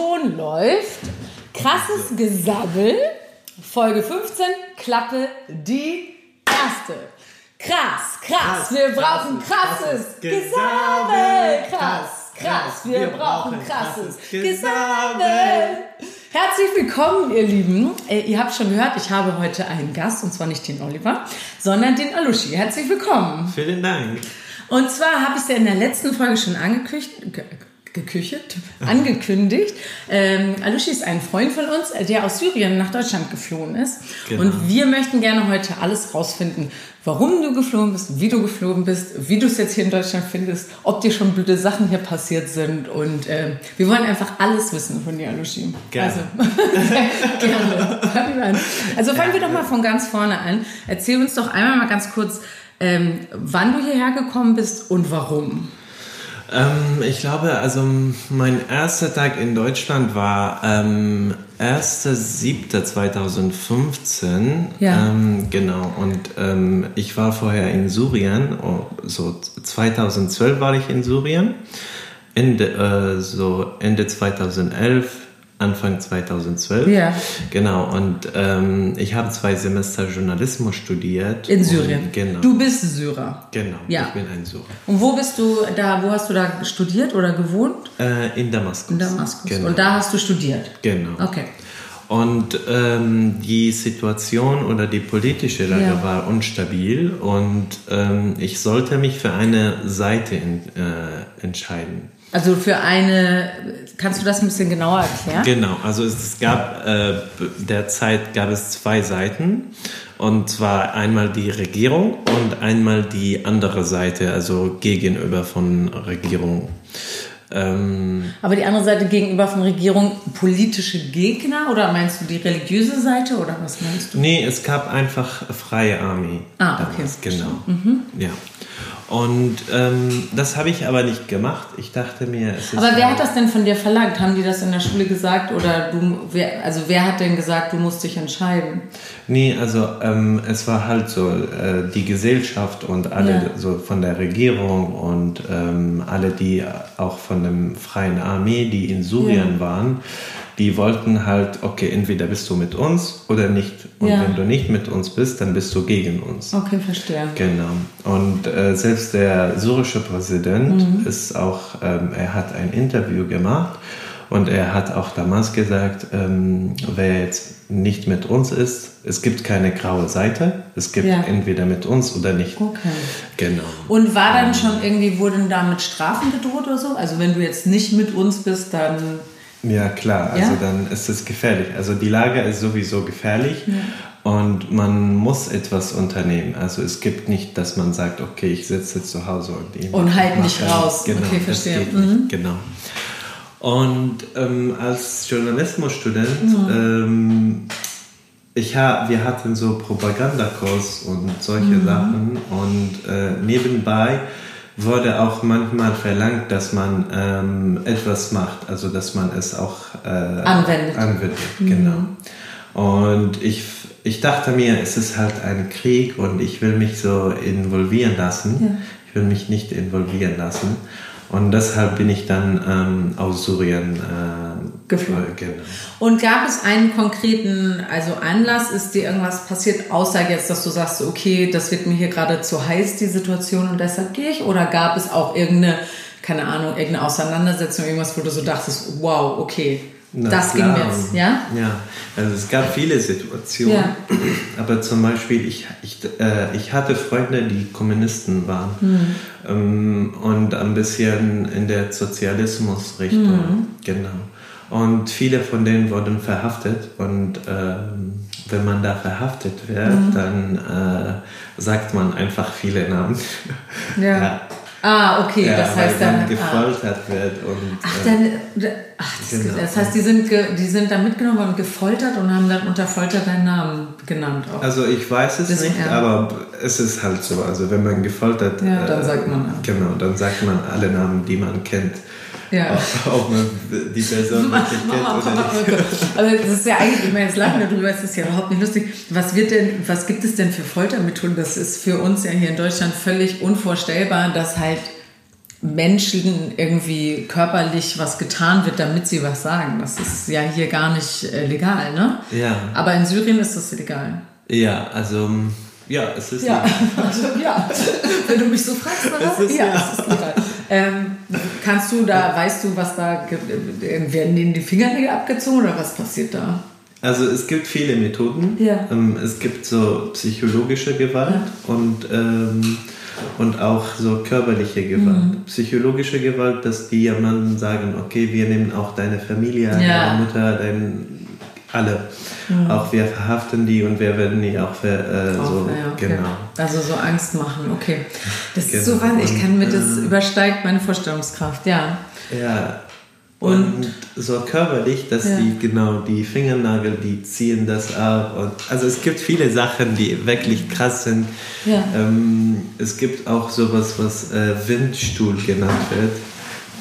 Ton läuft. Krasses Gesabbel. Folge 15, Klappe die erste. Krass, krass, Krass, wir brauchen krasses, Gesabbel. Krass, krass, wir wir brauchen krasses Gesabbel. Herzlich willkommen, ihr Lieben. Äh, ihr habt schon gehört, ich habe heute einen Gast, und zwar nicht den Oliver, sondern den Alushi. Herzlich willkommen. Vielen Dank. Und zwar habe ich es ja in der letzten Folge schon angekücht, ge, geküchet, angekündigt. Ähm, Alushi ist ein Freund von uns, äh, der aus Syrien nach Deutschland geflohen ist. Genau. Und wir möchten gerne heute alles rausfinden, warum du geflogen bist, wie du geflogen bist, wie du es jetzt hier in Deutschland findest, ob dir schon blöde Sachen hier passiert sind. Und äh, wir wollen einfach alles wissen von dir, Alushi. Gerne. Also, gerne. Fangen wir an. Also fangen wir doch mal von ganz vorne an. Erzähl uns doch einmal mal ganz kurz, ähm, wann du hierher gekommen bist und warum. Ähm, ich glaube, also mein erster Tag in Deutschland war ähm, 1.7.2015. Ja. Ähm, genau. Und ähm, ich war vorher in Syrien. Oh, so 2012 war ich in Syrien. Ende, äh, so Ende 2011. Anfang 2012. Ja. Genau, und ähm, ich habe zwei Semester Journalismus studiert. In Syrien. Und, genau. Du bist Syrer. Genau, Ja. ich bin ein Syrer. Und wo bist du da, wo hast du da studiert oder gewohnt? Äh, in Damaskus. In Damaskus. Genau. Und da hast du studiert. genau. Okay. Und ähm, die Situation oder die politische Lage Ja. war unstabil und ähm, ich sollte mich für eine Seite in, äh, entscheiden. Also für eine, kannst du das ein bisschen genauer erklären? Genau, also es, gab äh, derzeit gab es zwei Seiten und zwar einmal die Regierung und einmal die andere Seite, also gegenüber von Regierung. Ähm, Aber die andere Seite gegenüber von Regierung politische Gegner oder meinst du die religiöse Seite oder was meinst du? nee, es gab einfach freie Armee. Ah, okay, damals, verstehe. genau. Ja. Und ähm, das habe ich aber nicht gemacht. Ich dachte mir, es ist Aber wer halt- hat das denn von dir verlangt? Haben die das in der Schule gesagt oder du, wer, also wer hat denn gesagt, du musst dich entscheiden? Nee, also ähm, es war halt so, äh, die Gesellschaft und alle Ja. so von der Regierung und ähm, alle, die auch von der Freien Armee, die in Syrien waren, die wollten halt, okay, entweder bist du mit uns oder nicht. Und Ja. wenn du nicht mit uns bist, dann bist du gegen uns. Okay, verstehe. Genau. Und äh, selbst der syrische Präsident Mhm. ist auch, ähm, er hat ein Interview gemacht und er hat auch damals gesagt, ähm, wer jetzt nicht mit uns ist, es gibt keine graue Seite, es gibt Ja. entweder mit uns oder nicht. Okay. Genau. Und war dann schon irgendwie, wurden da mit Strafen gedroht oder so? Also wenn du jetzt nicht mit uns bist, dann... Ja, klar, also Ja? dann ist es gefährlich. Also die Lage ist sowieso gefährlich und man muss etwas unternehmen. Also es gibt nicht, dass man sagt, okay, ich sitze zu Hause und Und halt nicht raus. Genau, Okay, verstehe. Mhm. Genau. Und ähm, als Journalismusstudent, Mhm. ähm, ich ha, wir hatten so Propagandakurs und solche Mhm. Sachen und äh, nebenbei wurde auch manchmal verlangt, dass man ähm, etwas macht, also dass man es auch äh, Anwendet. anwendet genau. Und ich, ich dachte mir, es ist halt ein Krieg und ich will mich so involvieren lassen. Ich will mich nicht involvieren lassen. Und deshalb bin ich dann ähm, aus Syrien äh, Geflogen. äh, Genau. Und gab es einen konkreten also Anlass? Ist dir irgendwas passiert, außer jetzt, dass du sagst, okay, das wird mir hier gerade zu heiß, die Situation, und deshalb gehe ich? Oder gab es auch irgendeine, keine Ahnung, irgendeine Auseinandersetzung, irgendwas, wo du so dachtest, wow, okay, Na das klar. ging jetzt, ja? Ja, also es gab viele Situationen. Ja. Aber zum Beispiel, ich, ich, äh, ich hatte Freunde, die Kommunisten waren. Hm. Ähm, und ein bisschen in der Sozialismusrichtung. Hm. Genau. Und viele von denen wurden verhaftet. Und ähm, wenn man da verhaftet wird, Hm. dann äh, sagt man einfach viele Namen. Ja. Ah, okay, Ja, das heißt dann. Ah. gefoltert wird. Und, Ach, äh, dann, ach das, Genau. das heißt, die sind, die sind dann mitgenommen und gefoltert und haben dann unter Folter deinen Namen genannt. Auch. Also ich weiß es Das- nicht, ja. aber es ist halt so. Also wenn man gefoltert, Ja, dann sagt man, ja. Genau, dann sagt man alle Namen, die man kennt. Ja. Auch, man die oder nicht. Also das ist ja eigentlich, ich meine, jetzt lachen wir darüber, es ist ja überhaupt nicht lustig. Was wird denn, was gibt es denn für Foltermethoden? Das ist für uns ja hier in Deutschland völlig unvorstellbar, dass halt Menschen irgendwie körperlich was getan wird, damit sie was sagen. Das ist ja hier gar nicht äh, legal, ne? Ja. Aber in Syrien ist das legal. Ja, also ja, es ist ja. Also, ja. Wenn du mich so fragst, es ist, ja, ja, es ist legal. Ähm, kannst du da, weißt du, was da, werden denen die Fingernägel abgezogen oder was passiert da? Also es gibt viele Methoden. Ja. Ähm, es gibt so psychologische Gewalt ja. und ähm, und auch so körperliche Gewalt. Mhm. Psychologische Gewalt, dass die jemanden sagen, okay, wir nehmen auch deine Familie, ja. deine Mutter, dein, alle. Mhm. Auch wir verhaften die und wir werden die auch, für, äh, auch so, ja, okay. genau. Also so Angst machen, okay. Das genau. ist so genau. wahnsinnig, ich kann mir das äh, übersteigt meine Vorstellungskraft, ja. Ja, und, und, so körperlich, dass ja. die genau die Fingernagel, die ziehen das ab. Und, also es gibt viele Sachen, die wirklich krass sind. Ja. Ähm, es gibt auch sowas, was äh, Windstuhl genannt wird.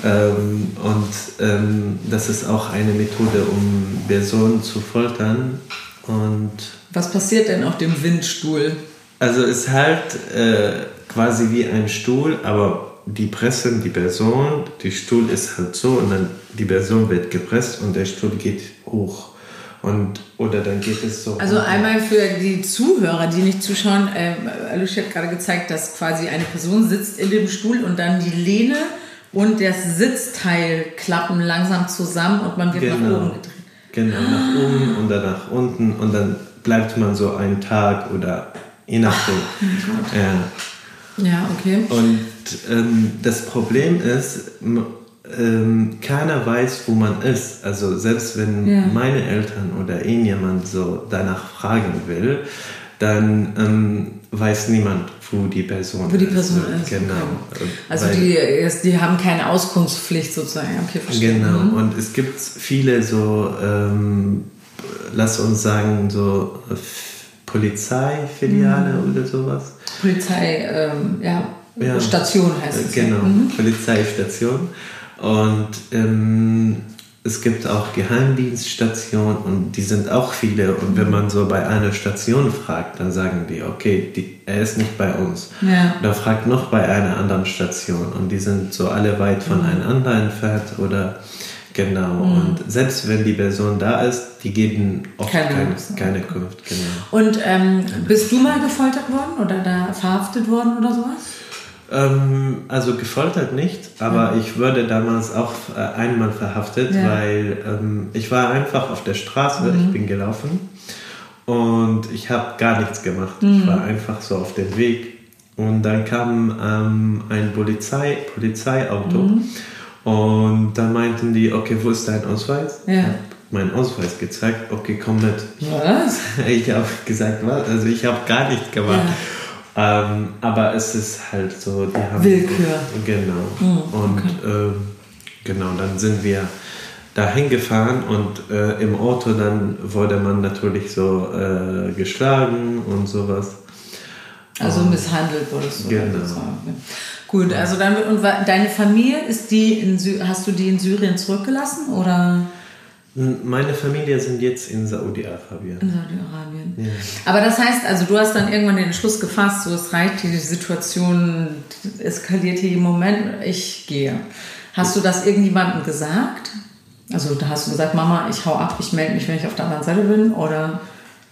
Ähm, und ähm, das ist auch eine Methode, um Personen zu foltern. Und was passiert denn auf dem Windstuhl? Also es ist halt äh, quasi wie ein Stuhl, aber die pressen die Person, der Stuhl ist halt so und dann die Person wird gepresst und der Stuhl geht hoch. Und, oder dann geht es so. Also einmal für die Zuhörer, die nicht zuschauen, äh, Alicia hat gerade gezeigt, dass quasi eine Person sitzt in dem Stuhl und dann die Lehne und das Sitzteil klappen langsam zusammen und man wird genau. nach oben gedreht. Genau, nach oben und dann nach unten und dann bleibt man so einen Tag oder je nachdem. Oh, ja. ja, okay. Und ähm, das Problem ist, ähm, keiner weiß, wo man ist. Also selbst wenn ja. meine Eltern oder irgendjemand so danach fragen will, dann ähm, weiß niemand, wo die Person ist. Wo die Person ist. Genau. Okay. Also die, die haben keine Auskunftspflicht sozusagen. Okay, verstehe. Genau. Mhm. Und es gibt viele so, ähm, lass uns sagen, so Polizeifiliale mhm. oder sowas. Polizei, ähm, ja ja. Station heißt es. Genau, mhm. Polizeistation. Und ähm, es gibt auch Geheimdienststationen und die sind auch viele. Und wenn man so bei einer Station fragt, dann sagen die, okay, die, er ist nicht bei uns. Ja. Oder fragt noch bei einer anderen Station und die sind so alle weit voneinander entfernt oder genau. Mhm. Und selbst wenn die Person da ist, die geben oft keine, keine, keine Kunft. Genau. Und ähm, bist du mal gefoltert worden oder da verhaftet worden oder sowas? Ähm, also gefoltert nicht, aber mhm. ich wurde damals auch äh, einmal verhaftet, ja. weil ähm, ich war einfach auf der Straße, mhm. ich bin gelaufen und ich habe gar nichts gemacht. Mhm. Ich war einfach so auf dem Weg und dann kam ähm, ein Polizei, Polizeiauto mhm. und dann meinten die, okay, wo ist dein Ausweis? Ja. Meinen Ausweis gezeigt, okay, komm mit. Was? Ich habe gesagt, was? Also ich habe gar nichts gemacht. Ja. Ähm, aber es ist halt so, die haben. Willkür. Genau. Mhm, und äh, genau, dann sind wir dahin gefahren und äh, im Auto dann wurde man natürlich so äh, geschlagen und sowas. Also misshandelt wurdest du. Genau. Gut, also dann und deine Familie ist die in Sy hast du die in Syrien zurückgelassen oder? Meine Familie sind jetzt in Saudi-Arabien. In Saudi-Arabien. Ja. Aber das heißt, also du hast dann irgendwann den Entschluss gefasst, so es reicht, die Situation eskaliert hier im Moment, ich gehe. Hast du das irgendjemandem gesagt? Also da hast du gesagt, Mama, ich hau ab, ich melde mich, wenn ich auf der anderen Seite bin, oder?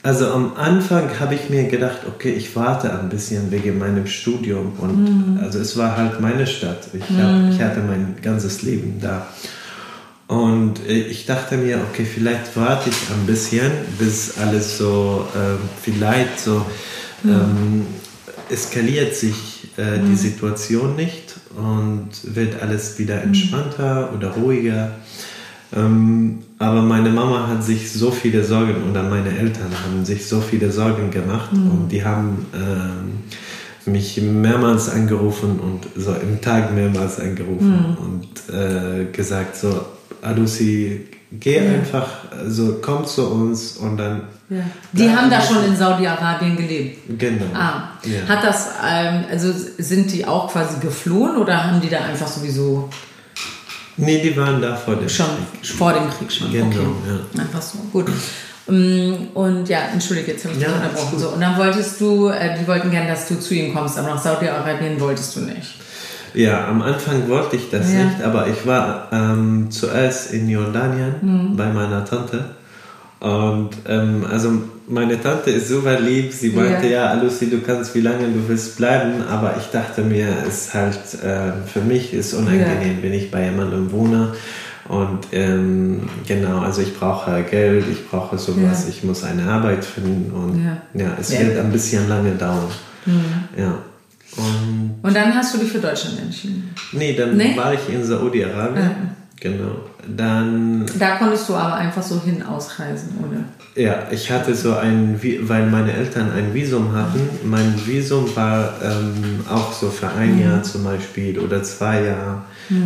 Also am Anfang habe ich mir gedacht, okay, ich warte ein bisschen wegen meinem Studium und mhm. also es war halt meine Stadt. Ich, hab, mhm. ich hatte mein ganzes Leben da. Und äh, ich dachte mir, okay, vielleicht warte ich ein bisschen, bis alles so, äh, vielleicht so mhm. ähm, eskaliert sich äh, mhm. die Situation nicht und wird alles wieder mhm. entspannter mhm. oder ruhiger. Ähm, aber meine Mama hat sich so viele Sorgen oder meine Eltern haben sich so viele Sorgen gemacht mhm. und die haben ähm, mich mehrmals angerufen und so im Tag mehrmals angerufen mhm. und äh, gesagt so Adusi, geh ja. einfach, also komm zu uns und dann. Ja. Die haben da schon in Saudi-Arabien gelebt. Genau. Ah. Ja. Hat das, ähm, also sind die auch quasi geflohen oder haben die da einfach sowieso. Nee, die waren da vor dem schon, Krieg. Vor dem Krieg schon. Genau, okay. ja. Einfach so. Gut. Mm, und ja, entschuldige, jetzt habe ich ja, unterbrochen. So, und dann wolltest du, äh, die wollten gerne, dass du zu ihm kommst, aber nach Saudi-Arabien wolltest du nicht. Ja, am Anfang wollte ich das Ja. nicht, aber ich war ähm, zuerst in Jordanien Mhm. bei meiner Tante. Und ähm, also meine Tante ist super lieb. Sie meinte, ja, Lucy, du kannst wie lange du willst bleiben. Aber ich dachte mir, es ist halt äh, für mich ist unangenehm, wenn ich bei jemandem wohne. Und ähm, genau, also ich brauche Geld, ich brauche sowas, Ja. ich muss eine Arbeit finden und Ja. ja, es Ja. wird ein bisschen lange dauern. Ja. Und Und dann hast du dich für Deutschland entschieden. Nee, dann Nee? war ich in Saudi-Arabien. Genau. Dann, Da konntest du aber einfach so hin ausreisen, oder? ja, ich hatte so ein, weil meine Eltern ein Visum hatten. Mein Visum war ähm, auch so für ein Jahr zum Beispiel oder zwei Jahre.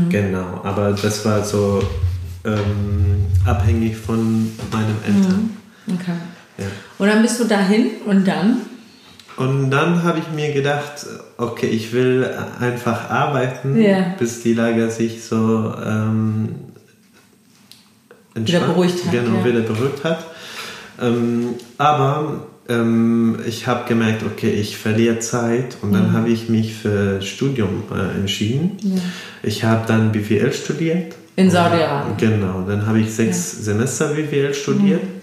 Genau. Aber das war so ähm, abhängig von meinen Eltern. Okay. Ja. Und dann bist du dahin und dann? Und dann habe ich mir gedacht, okay, ich will einfach arbeiten, Ja. bis die Lage sich so ähm, entspannt- beruhigt hat, Genau, ja. wieder beruhigt hat. Ähm, aber ähm, ich habe gemerkt, okay, ich verliere Zeit und Mhm. dann habe ich mich für Studium äh, entschieden. Ich habe dann BWL studiert. In Saudi-Arabien. Genau, dann habe ich sechs Semester BWL studiert Mhm.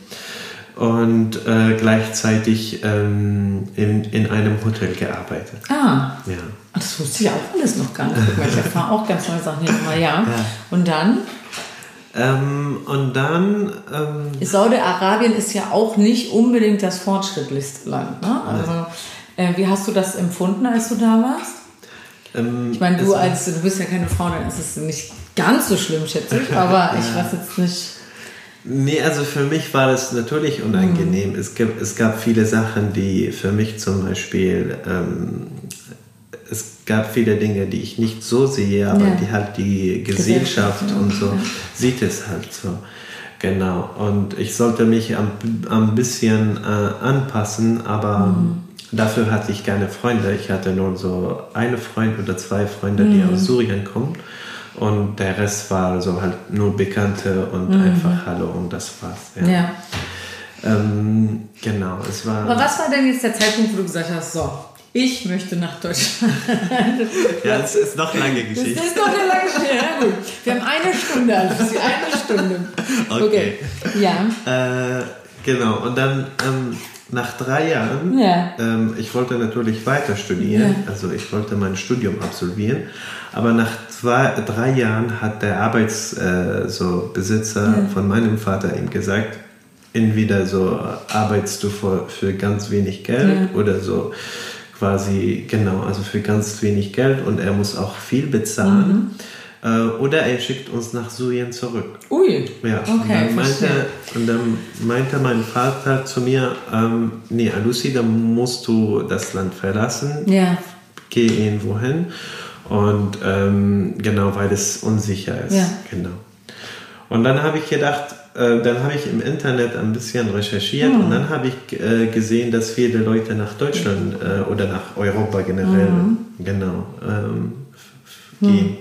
Und äh, gleichzeitig ähm, in, in einem Hotel gearbeitet. Ah, Ja. das wusste ich auch alles noch gar nicht. Ich erfahre auch ganz neue Sachen hier nochmal, ja. Und dann? Ähm, und dann, ähm, Saudi-Arabien ist ja auch nicht unbedingt das fortschrittlichste Land. Ne? Also, äh, wie hast du das empfunden, als du da warst? ähm, Ich meine, du es- als du bist ja keine Frau, dann ist es nicht ganz so schlimm, schätze ich. Aber ich weiß jetzt nicht. Nee, also für mich war das natürlich unangenehm. Es, gibt, es gab viele Sachen, die für mich zum Beispiel, ähm, es gab viele Dinge, die ich nicht so sehe, aber Ja. die halt die Gesellschaft und so Ja. sieht es halt so. Genau. Und ich sollte mich am, am bisschen äh, anpassen, aber dafür hatte ich keine Freunde. Ich hatte nur so eine Freund oder zwei Freunde, die aus Syrien kommen. Und der Rest war so halt nur Bekannte und einfach Hallo und das war's. Ja. Ja. Ähm, genau, es war. Aber was war denn jetzt der Zeitpunkt, wo du gesagt hast, so, ich möchte nach Deutschland? Ja, es ist noch lange Das Geschichte. ist noch eine lange Geschichte. Ja, gut. Wir haben eine Stunde, also eine Stunde. Okay. Ja. Äh, genau, und dann ähm, nach drei Jahren, Ja. ähm, ich wollte natürlich weiter studieren, also ich wollte mein Studium absolvieren, aber nach zwei, drei Jahren hat der Arbeitsbesitzer äh, so Besitzer von meinem Vater ihm gesagt, entweder so arbeitest du für, für ganz wenig Geld oder so quasi, genau, also für ganz wenig Geld und er muss auch viel bezahlen. Äh, oder er schickt uns nach Syrien zurück. Ui. Ja, und, Okay, dann meinte, und dann meinte mein Vater zu mir, ähm, nee, Lucy, dann musst du das Land verlassen, Ja. geh irgendwo hin. Und ähm, genau, weil es unsicher ist. Ja. Genau. Und dann habe ich gedacht, äh, dann habe ich im Internet ein bisschen recherchiert Hm. und dann habe ich äh, gesehen, dass viele Leute nach Deutschland äh, oder nach Europa generell Hm. genau ähm, f- gehen.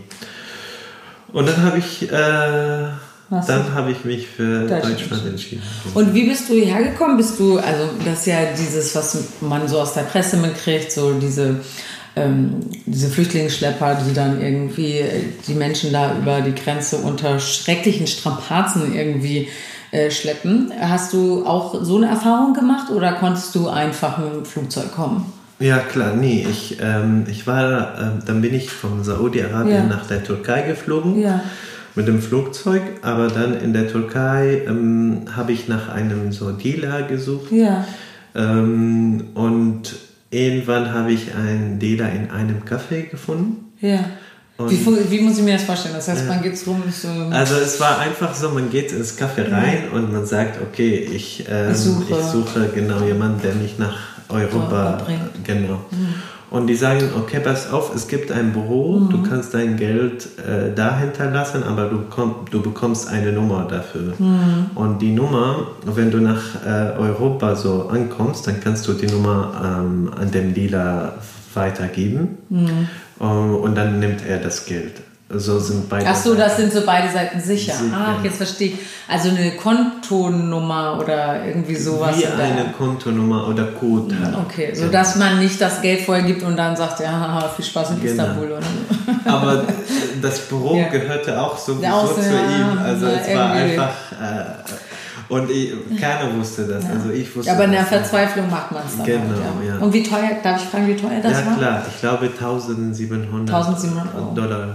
Und dann habe ich, äh, dann habe ich mich für Deutschland Deutschland, entschieden. Und wie bist du hierher gekommen? Bist du, also das ist ja dieses, was man so aus der Presse mitkriegt, so diese, ähm, diese Flüchtlingsschlepper, die dann irgendwie äh, die Menschen da über die Grenze unter schrecklichen Strapazen irgendwie äh, schleppen. Hast du auch so eine Erfahrung gemacht oder konntest du einfach mit dem Flugzeug kommen? Ja, klar, nee, ich, ähm, ich war, ähm, dann bin ich von Saudi-Arabien Ja. nach der Türkei geflogen Ja. mit dem Flugzeug, aber dann in der Türkei ähm, habe ich nach einem so Dealer gesucht Ja. ähm, und irgendwann habe ich einen Dealer in einem Café gefunden. Ja. Wie, wie muss ich mir das vorstellen? Das heißt, man geht rum so. Also es war einfach so, man geht ins Café rein und man sagt, okay, ich, ähm, Ich suche. ich suche genau jemanden, der mich nach Europa Europa bringt. Genau. Und die sagen, okay, pass auf, es gibt ein Büro, du kannst dein Geld äh, da hinterlassen, aber du, komm, du bekommst eine Nummer dafür. Und die Nummer, wenn du nach äh, Europa so ankommst, dann kannst du die Nummer ähm, an den Dealer weitergeben. Ähm, und dann nimmt er das Geld. So sind beide Ach so, das sind so beide Seiten sicher. Sicher. Ach, jetzt verstehe ich. Also eine Kontonummer oder irgendwie sowas. Wie eine Kontonummer oder Code halt. Okay, so dass man nicht das Geld vorher gibt und dann sagt, ja, viel Spaß in Genau. Istanbul oder so. Aber das Büro Ja. gehörte auch sowieso Ja, auch so, zu ja, ihm. Also ja, es war einfach. Äh, und ich, keiner wusste das. Also ich wusste Ja, aber in der. Verzweiflung macht man es dann. Genau, halt, ja. Und wie teuer, darf ich fragen, wie teuer das Ja, war? klar. Ich glaube 1700, 1700 Euro. Dollar.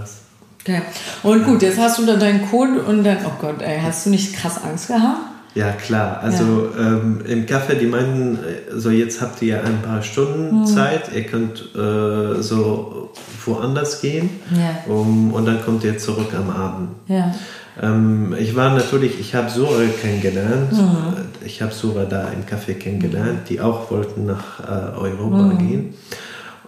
Okay. Und gut, jetzt hast du dann deinen Code und dann, oh Gott, ey, hast du nicht krass Angst gehabt? Ja, klar. Also Ähm, im Café, die meinten, äh, so jetzt habt ihr ein paar Stunden Mhm. Zeit, ihr könnt äh, so woanders gehen Ja. um, und dann kommt ihr zurück am Abend. Ja. Ähm, ich war natürlich, ich habe Sura kennengelernt. Mhm. Ich habe Sura da im Café kennengelernt, die auch wollten nach äh, Europa Mhm. gehen.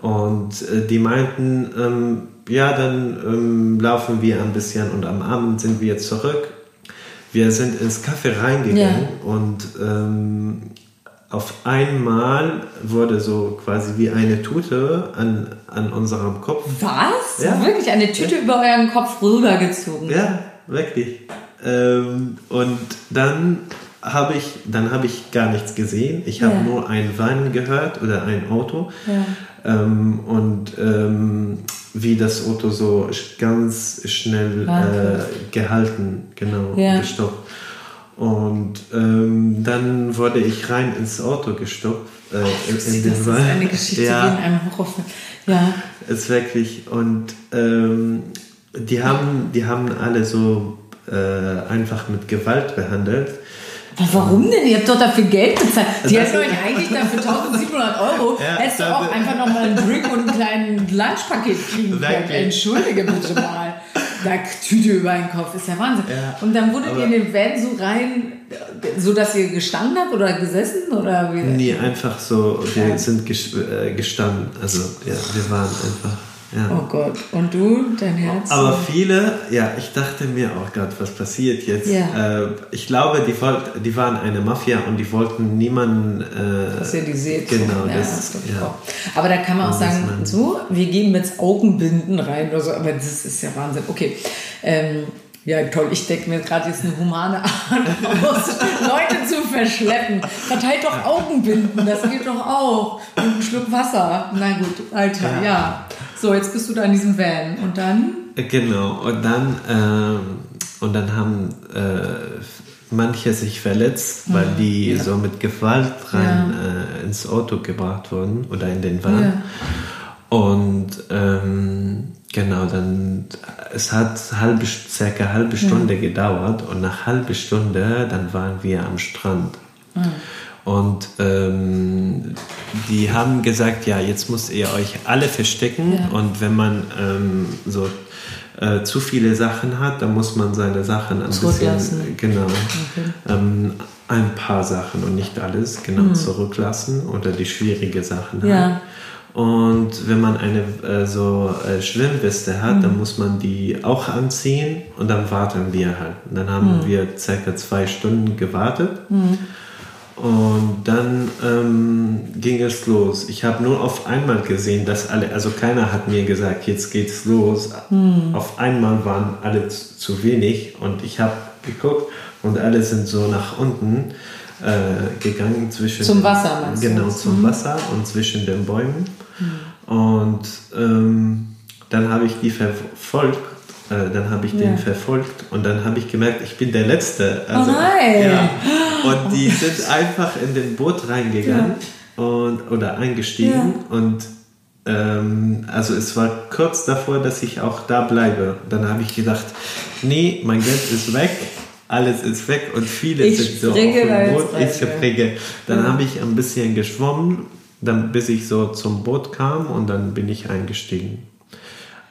Und äh, die meinten, ähm, ja, dann ähm, laufen wir ein bisschen und am Abend sind wir zurück. Wir sind ins Café reingegangen und ähm, auf einmal wurde so quasi wie eine Tute an, an unserem Kopf Was? Ja. Wirklich eine Tüte über euren Kopf rübergezogen? Ja, wirklich. Ähm, und dann habe ich, dann habe ich gar nichts gesehen. Ich habe Ja. nur ein Weinen gehört oder ein Auto. Ja. Ähm, und ähm, wie das Auto so ganz schnell äh, gehalten, genau, Ja. gestoppt. Und ähm, dann wurde ich rein ins Auto gestoppt. Äh, in, in den Das ist Wagen. eine Geschichte Ja. wie in einem Horrorfilm. Ja. Ist wirklich. Und ähm, die, haben, die haben alle so äh, einfach mit Gewalt behandelt. Warum denn? Ihr habt doch dafür Geld bezahlt. Die Das- hätten euch eigentlich dafür 1700 Euro, Ja, hättest du auch einfach nochmal einen Drink und einen kleinen Lunchpaket kriegen können. Entschuldige bitte mal. Da Tüte über den Kopf, ist ja Wahnsinn. Ja, und dann wurdet ihr in den Van so rein, so dass ihr gestanden habt oder gesessen? Oder wie? Nee, einfach so, wir Ja. sind äh, gestanden. Also, ja, wir waren einfach. Ja. Oh Gott. Und du, dein Herz? Aber viele, ja, ich dachte mir, oh Gott, was passiert jetzt? Ja. Äh, ich glaube, die, wollt, die waren eine Mafia und die wollten niemanden. Äh, dass ihr die seht. Genau, ja, das- das ja. auch. Aber da kann man auch sagen, man- so, wir gehen jetzt Augenbinden rein oder so, aber das ist ja Wahnsinn. Okay. Ähm, ja, toll. Ich denke mir gerade jetzt eine humane Art aus, Leute zu verschleppen. Verteilt doch Augenbinden, das geht doch auch. Und einen Schluck Wasser. Na gut, Alter, ja. Ja. So, jetzt bist du da in diesem Van. Und dann? Genau, und dann, ähm, und dann haben äh, manche sich verletzt, weil die so mit Gewalt rein äh, ins Auto gebracht wurden oder in den Van. Ja. Und ähm, genau, dann es hat halbe, circa halbe Stunde gedauert und nach halbe Stunde dann waren wir am Strand. Und ähm, die haben gesagt, ja, jetzt müsst ihr euch alle verstecken Ja. und wenn man ähm, so äh, zu viele Sachen hat, dann muss man seine Sachen ein Zurücklassen. bisschen, genau, ähm, ein paar Sachen und nicht alles, genau, zurücklassen oder die schwierige Sachen halt. Ja. Und wenn man eine äh, so äh, Schwimmweste hat, dann muss man die auch anziehen und dann warten wir halt. Und dann haben wir circa zwei Stunden gewartet. Und dann ähm, ging es los. Ich habe nur auf einmal gesehen, dass alle, also keiner hat mir gesagt, jetzt geht's los. Auf einmal waren alle zu, zu wenig und ich habe geguckt und alle sind so nach unten äh, gegangen zwischen Zum den- Wasser, du? Genau, zum Wasser und zwischen den Bäumen. Und ähm, dann habe ich die verfolgt. Äh, dann habe ich Ja. den verfolgt und dann habe ich gemerkt, ich bin der Letzte. Also, Oh nein! Ja. Und die sind einfach in den Boot reingegangen und, oder eingestiegen und ähm, also es war kurz davor, dass ich auch da bleibe. Dann habe ich gedacht, nee, mein Geld ist weg, alles ist weg und viele Ich sind so auf dem Boot. Ich ja. springe. Dann habe ich ein bisschen geschwommen, dann bis ich so zum Boot kam und dann bin ich eingestiegen.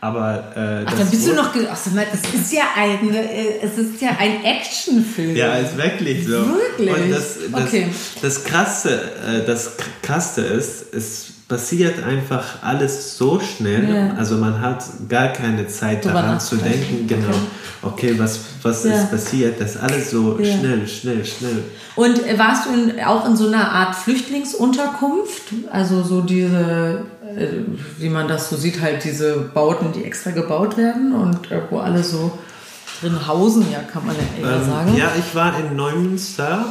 Aber äh, Ach, das dann bist du noch. Ach, das ist ja ein, äh, es ist ja ein Actionfilm. Ja, ist wirklich so. Wirklich? Und das, das, Okay. das Krasse, äh, das Krasse ist, es passiert einfach alles so schnell. Ja. Also man hat gar keine Zeit Drüber daran zu denken, genau. Okay, was, was Ja. ist passiert? Das ist alles so Ja. schnell, schnell, schnell. Und warst du in, auch in so einer Art Flüchtlingsunterkunft? Also so diese wie man das so sieht, halt diese Bauten, die extra gebaut werden und äh, wo alle so drin hausen, ja, kann man ja eher Ähm, sagen. ja, ich war in Neumünster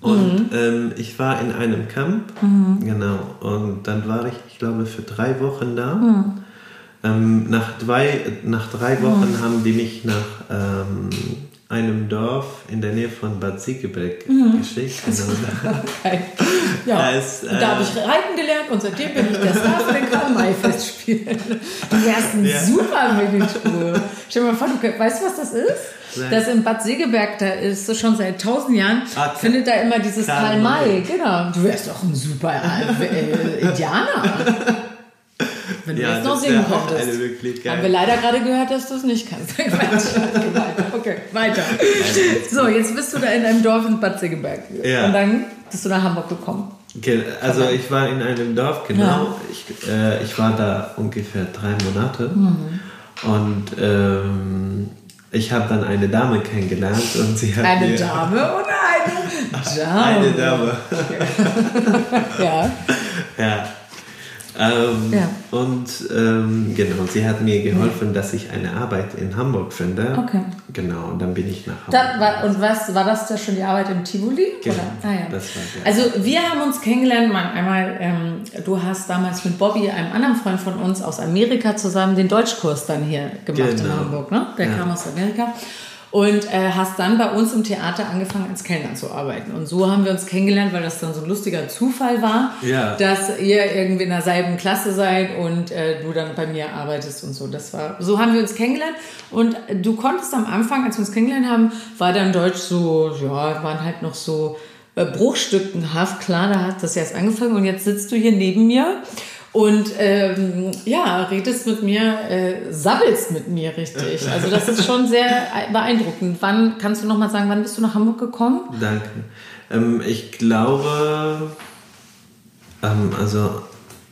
und ähm, ich war in einem Camp, genau. Und dann war ich, ich glaube, für drei Wochen da. Ähm, nach, zwei, nach drei Wochen haben die mich nach ähm, einem Dorf in der Nähe von Bad Siegebeck geschickt. Genau. Ja, Da ist, und da äh, habe ich reiten gelernt und seitdem bin ich der Star für den Karl-May-Festspielen. Du wärst ein Ja. super Militär. Stell dir mal vor, du weißt du, was das ist? Nein. Das in Bad Segeberg, da ist schon seit tausend Jahren, Ah, findet da immer dieses Karl Karl-May. Genau. Du wärst doch ein super äh, Indianer. Wenn du Ja, jetzt noch singen könntest. eine Möglichkeit. Haben wir leider gerade gehört, dass du es nicht kannst. Okay, weiter. Okay. So, jetzt bist du da in einem Dorf in Bad Segeberg. Ja. Und dann bist du nach Hamburg gekommen. Ge- Also ich war in einem Dorf, genau. Ich, äh, ich war da ungefähr drei Monate. Und ähm, ich habe dann eine Dame kennengelernt und sie hat Eine mir Dame oder eine Dame? eine Dame. Ja. ja. Ähm, Ja. Und ähm, genau, sie hat mir geholfen, dass ich eine Arbeit in Hamburg finde. Okay. Genau, und dann bin ich nach Hamburg. War, und was war das da schon die Arbeit im Tivoli? Genau? Ah, ja. das war der- Also wir haben uns kennengelernt, mal einmal, ähm, du hast damals mit Bobby, einem anderen Freund von uns aus Amerika, zusammen den Deutschkurs dann hier gemacht in Genau. Hamburg. Ne? Der Ja. kam aus Amerika. Und äh, hast dann bei uns im Theater angefangen, als Kellner zu arbeiten. Und so haben wir uns kennengelernt, weil das dann so ein lustiger Zufall war, Ja. dass ihr irgendwie in derselben Klasse seid und äh, du dann bei mir arbeitest und so. Das war, so haben wir uns kennengelernt. Und du konntest am Anfang, als wir uns kennengelernt haben, war dann Deutsch so, ja, waren halt noch so äh, bruchstückenhaft. Klar, da hat das erst angefangen und jetzt sitzt du hier neben mir. Und ähm, ja, redest mit mir, äh, sabbelst mit mir richtig. Also das ist schon sehr beeindruckend. Wann kannst du noch mal sagen, wann bist du nach Hamburg gekommen? Danke. Ähm, ich glaube, ähm, also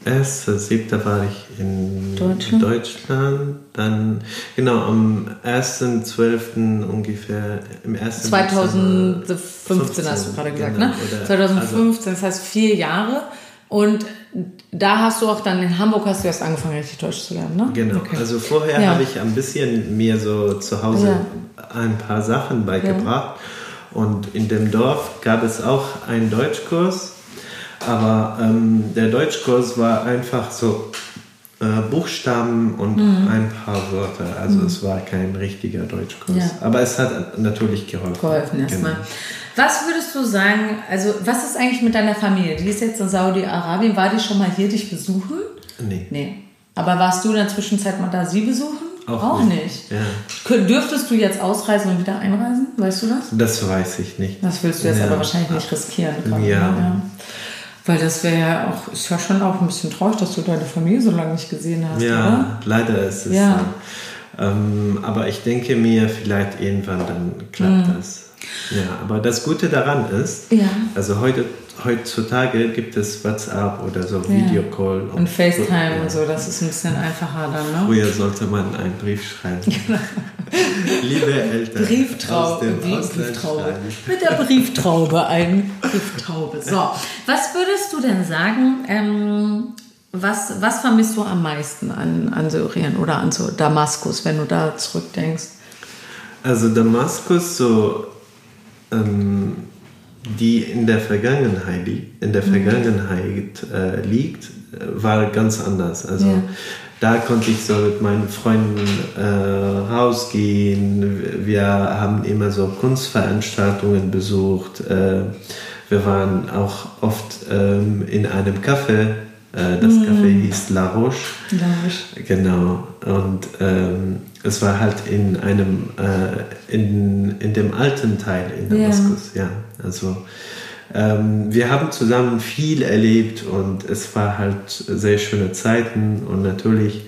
1.7. war ich in Deutschland? Deutschland. Dann, genau, am 1.12. ungefähr, im 1. 2015 hast du gerade gesagt, genau, ne? oder- 2015, das heißt vier Jahre. Und da hast du auch dann in Hamburg hast du erst angefangen, richtig Deutsch zu lernen, ne? Genau, Okay. also vorher Ja. habe ich ein bisschen mir so zu Hause ein paar Sachen beigebracht. Und in dem Dorf gab es auch einen Deutschkurs, aber ähm, der Deutschkurs war einfach so äh, Buchstaben und Mhm. ein paar Wörter. Also es war kein richtiger Deutschkurs. Ja. Aber es hat natürlich geholfen. geholfen erstmal. Genau. Was würdest du sagen, also was ist eigentlich mit deiner Familie? Die ist jetzt in Saudi-Arabien. War die schon mal hier dich besuchen? Nee. Nee. Aber warst du in der Zwischenzeit mal da sie besuchen? Auch nicht. nicht. Ja. Dürftest du jetzt ausreisen und wieder einreisen? Weißt du das? Das weiß ich nicht. Das willst du jetzt Ja. aber wahrscheinlich nicht riskieren. Ja. ne? Weil das wäre ja auch, ist ja schon auch ein bisschen traurig, dass du deine Familie so lange nicht gesehen hast, oder? Ja, leider ist es Ja. so. Ähm, aber ich denke mir, vielleicht irgendwann dann klappt das. Ja, aber das Gute daran ist. Ja. also heute, heutzutage gibt es WhatsApp oder so Videocall. Und FaceTime ja. und so, das ist ein bisschen einfacher dann, ne? Früher sollte man einen Brief schreiben. Liebe Eltern. Brieftraube, Brieftraube. Mit der Brieftraube, ein Brieftraube. So, was würdest du denn sagen, ähm, was, was vermisst du am meisten an, an Syrien oder an so Damaskus, wenn du da zurückdenkst? Also Damaskus, so ähm, die in der Vergangenheit, in Mhm. der Vergangenheit äh, liegt, äh, war ganz anders. Also Ja. da konnte ich so mit meinen Freunden äh, rausgehen. Wir haben immer so Kunstveranstaltungen besucht. Äh, wir waren auch oft ähm, in einem Café. Äh, das Mhm. Café hieß La Roche. Glaube Genau. Und ähm, es war halt in einem, äh, in, in dem alten Teil in Ja. Damaskus, ja. Also ähm, wir haben zusammen viel erlebt und es war halt sehr schöne Zeiten und natürlich,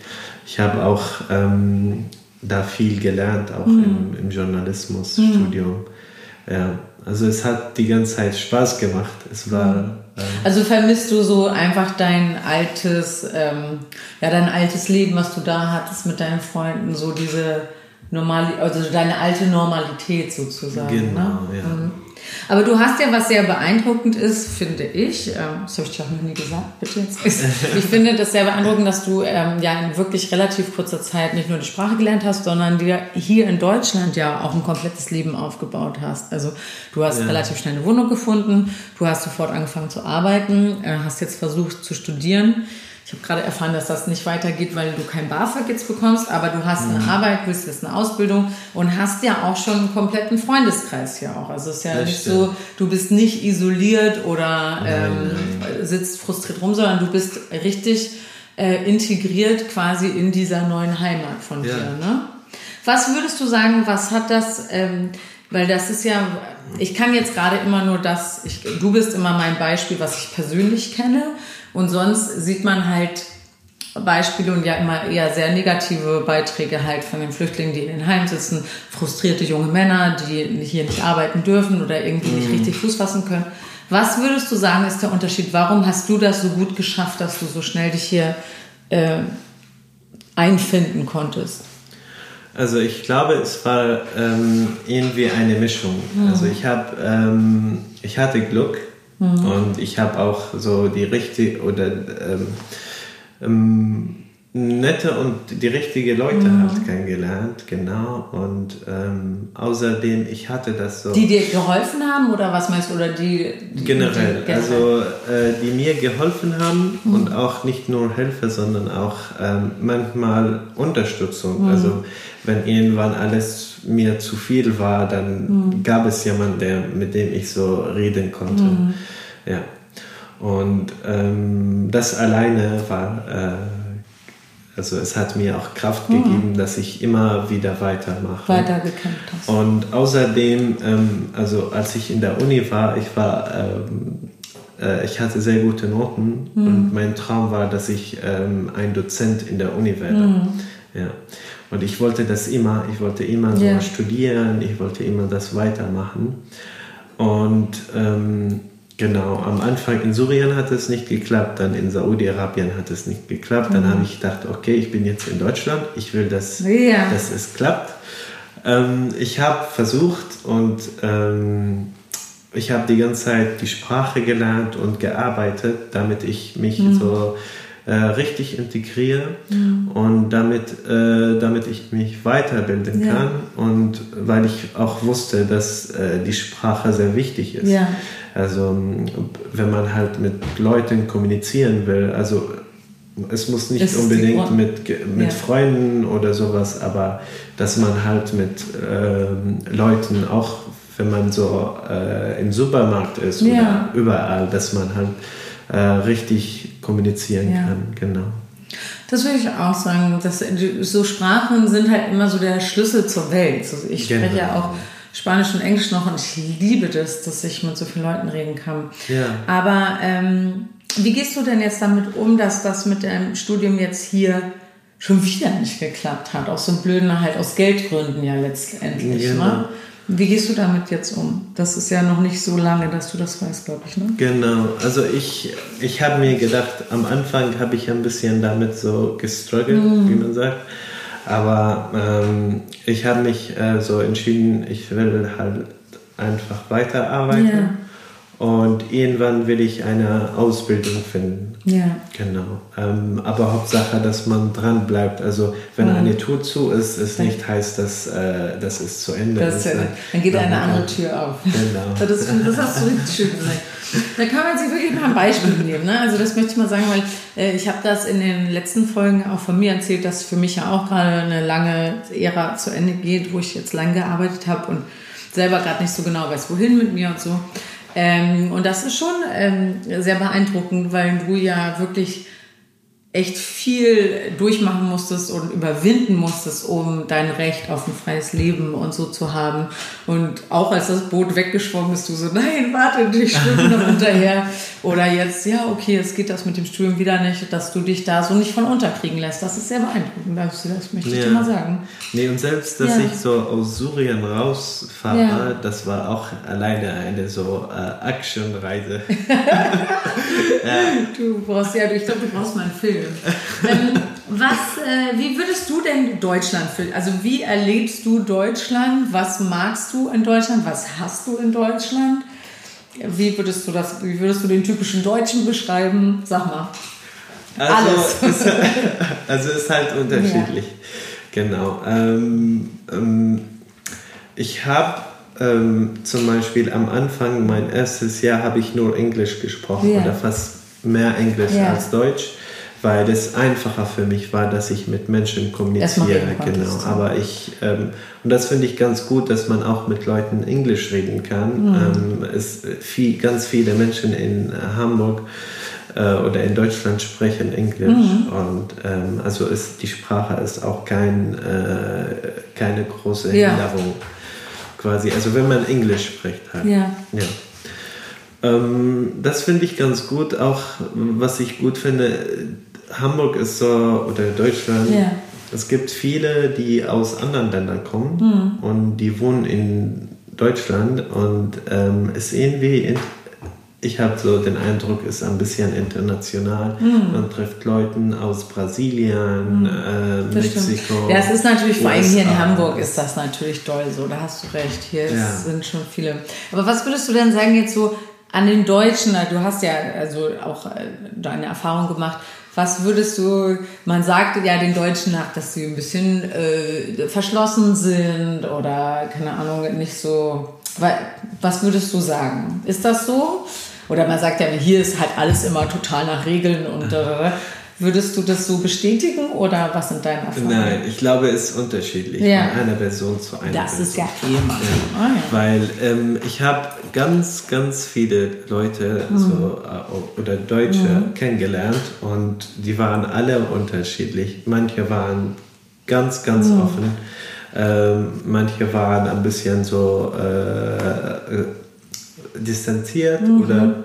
ich habe auch ähm, da viel gelernt, auch im, im Journalismusstudium. Ja, also es hat die ganze Zeit Spaß gemacht. Es war äh, Also vermisst du so einfach dein altes, ähm, ja, dein altes Leben, was du da hattest mit deinen Freunden, so diese Normali also deine alte Normalität sozusagen. Genau, ne? ja. Mhm. Aber du hast ja, was sehr beeindruckend ist, finde ich, ähm, das habe ich dir auch noch nie gesagt, bitte jetzt. ich finde das sehr beeindruckend, dass du ähm, ja in wirklich relativ kurzer Zeit nicht nur die Sprache gelernt hast, sondern dir hier in Deutschland ja auch ein komplettes Leben aufgebaut hast. Also du hast ja. relativ schnell eine Wohnung gefunden, du hast sofort angefangen zu arbeiten, äh, hast jetzt versucht zu studieren. Ich habe gerade erfahren, dass das nicht weitergeht, weil du kein BAföG jetzt bekommst, aber du hast eine mhm. Arbeit, du hast jetzt eine Ausbildung und hast ja auch schon einen kompletten Freundeskreis hier auch. Also es ist ja das nicht stimmt. so, du bist nicht isoliert oder ähm, sitzt frustriert rum, sondern du bist richtig äh, integriert quasi in dieser neuen Heimat von ja. dir. Ne? Was würdest du sagen, was hat das, ähm, weil das ist ja, ich kann jetzt gerade immer nur das, ich, du bist immer mein Beispiel, was ich persönlich kenne. Und sonst sieht man halt Beispiele und ja immer eher sehr negative Beiträge halt von den Flüchtlingen, die in den Heimen sitzen, frustrierte junge Männer, die hier nicht arbeiten dürfen oder irgendwie nicht mhm. richtig Fuß fassen können. Was würdest du sagen, ist der Unterschied? Warum hast du das so gut geschafft, dass du so schnell dich hier äh, einfinden konntest? Also ich glaube, es war ähm, irgendwie eine Mischung. Mhm. Also ich habe, ähm, ich hatte Glück Mhm. Und ich habe auch so die richtige oder ähm, ähm, nette und die richtigen Leute mhm. halt kennengelernt, genau. Und ähm, außerdem, ich hatte das so. Die dir geholfen haben oder was meinst du? Oder die, die generell, die, also äh, die mir geholfen haben mhm. und auch nicht nur Hilfe, sondern auch ähm, manchmal Unterstützung. Mhm. Also wenn irgendwann alles mir zu viel war, dann mhm. gab es jemanden, der, mit dem ich so reden konnte. Mhm. Ja. Und ähm, das alleine war, äh, also es hat mir auch Kraft mhm. gegeben, dass ich immer wieder weitermache. Weitergekämpft hast. Und außerdem, ähm, also als ich in der Uni war, ich war, ähm, äh, ich hatte sehr gute Noten mhm. und mein Traum war, dass ich ähm, ein Dozent in der Uni werde. Mhm. Ja. Und ich wollte das immer, ich wollte immer so yeah. studieren, ich wollte immer das weitermachen. Und ähm, genau, am Anfang in Syrien hat es nicht geklappt, dann in Saudi-Arabien hat es nicht geklappt. Dann mhm. habe ich gedacht, okay, ich bin jetzt in Deutschland, ich will, dass, ja. dass es klappt. Ähm, ich habe versucht und ähm, ich habe die ganze Zeit die Sprache gelernt und gearbeitet, damit ich mich mhm. so äh, richtig integriere mhm. und damit, äh, damit ich mich weiterbilden ja. kann und weil ich auch wusste, dass äh, die Sprache sehr wichtig ist. Ja. Also wenn man halt mit Leuten kommunizieren will, also es muss nicht unbedingt mit, mit ja. Freunden oder sowas, aber dass man halt mit ähm, Leuten auch, wenn man so äh, im Supermarkt ist oder überall, dass man halt äh, richtig kommunizieren ja. kann. Genau. Das würde ich auch sagen. Dass, so Sprachen sind halt immer so der Schlüssel zur Welt. Also ich genau. spreche ja auch Spanisch und Englisch noch und ich liebe das, dass ich mit so vielen Leuten reden kann. Ja. Aber ähm, wie gehst du denn jetzt damit um, dass das mit deinem Studium jetzt hier schon wieder nicht geklappt hat? Aus so einem blöden, halt aus Geldgründen ja letztendlich. Genau. Ne? Wie gehst du damit jetzt um? Das ist ja noch nicht so lange, dass du das weißt, glaube ich. Ne? Genau, also ich, ich habe mir gedacht, am Anfang habe ich ein bisschen damit so gestruggelt, mhm. wie man sagt. Aber ähm, ich habe mich äh, so entschieden, ich will halt einfach weiterarbeiten. Ja. Und irgendwann will ich eine Ausbildung finden. Ja. Genau. Ähm, aber Hauptsache, dass man dran bleibt. Also wenn mhm. eine Tür zu ist, ist nicht heißt, dass äh, das ist zu Ende. Das ist, dann geht eine andere Tür auf. Genau. Das, das hast du richtig schön gesagt. Da kann man sich wirklich mal ein Beispiel nehmen. Ne? Also das möchte ich mal sagen, weil äh, ich habe das in den letzten Folgen auch von mir erzählt, dass für mich ja auch gerade eine lange Ära zu Ende geht, wo ich jetzt lang gearbeitet habe und selber gerade nicht so genau weiß, wohin mit mir und so. Ähm, und das ist schon ähm, sehr beeindruckend, weil du ja wirklich echt viel durchmachen musstest und überwinden musstest, um dein Recht auf ein freies Leben und so zu haben. Und auch als das Boot weggeschwommen ist, du so, nein, warte, ich schwimme noch hinterher. Oder jetzt, ja, okay, jetzt geht das mit dem Studium wieder nicht, dass du dich da so nicht von unterkriegen lässt. Das ist sehr beeindruckend, das, das möchte ich ja. dir mal sagen. Nee, und selbst, dass ja. ich so aus Syrien rausfahre, ja. das war auch alleine eine so äh, Actionreise. Du brauchst ja, ich glaube, du brauchst mal einen Film. Ähm, was, äh, wie würdest du denn Deutschland fühlen? Also wie erlebst du Deutschland? Was magst du in Deutschland? Was hast du in Deutschland? Wie würdest du das, wie würdest du den typischen Deutschen beschreiben? Sag mal. Also, Alles. Ist, also ist halt unterschiedlich. Ja. Genau. Ähm, ähm, ich habe ähm, zum Beispiel am Anfang, mein erstes Jahr, habe ich nur Englisch gesprochen ja. oder fast mehr Englisch ja. als Deutsch weil es einfacher für mich war, dass ich mit Menschen kommuniziere. Genau. Aber ich, ähm, und das finde ich ganz gut, dass man auch mit Leuten Englisch reden kann. Mhm. Ähm, es viel, ganz viele Menschen in Hamburg äh, oder in Deutschland sprechen Englisch. Mhm. Und ähm, also ist, die Sprache ist auch kein, äh, keine große Hinderung. Ja. Quasi, also wenn man Englisch spricht halt. Ja. ja. Ähm, das finde ich ganz gut. Auch was ich gut finde, Hamburg ist so, oder Deutschland, ja. es gibt viele, die aus anderen Ländern kommen mhm. und die wohnen in Deutschland und ähm, ist irgendwie, ich habe so den Eindruck, ist ein bisschen international. Mhm. Man trifft Leute aus Brasilien, mhm. äh, Mexiko. Ja, es ist natürlich, vor allem hier in Hamburg ist das natürlich toll so, da hast du recht. Hier ja. sind schon viele. Aber was würdest du denn sagen jetzt so an den Deutschen? Du hast ja also auch äh, deine Erfahrung gemacht was würdest du, man sagt ja den Deutschen nach, dass sie ein bisschen äh, verschlossen sind oder keine Ahnung, nicht so. Was würdest du sagen? Ist das so? Oder man sagt ja, hier ist halt alles immer total nach Regeln und äh, Würdest du das so bestätigen oder was sind deine Erfahrungen? Nein, ich glaube, es ist unterschiedlich ja. von einer Person zu einer das Person. Das ist ja immer ja. Oh, ja. Weil ähm, ich habe ganz, ganz viele Leute mhm. so, äh, oder Deutsche mhm. kennengelernt und die waren alle unterschiedlich. Manche waren ganz, ganz mhm. offen. Ähm, manche waren ein bisschen so äh, äh, distanziert mhm. oder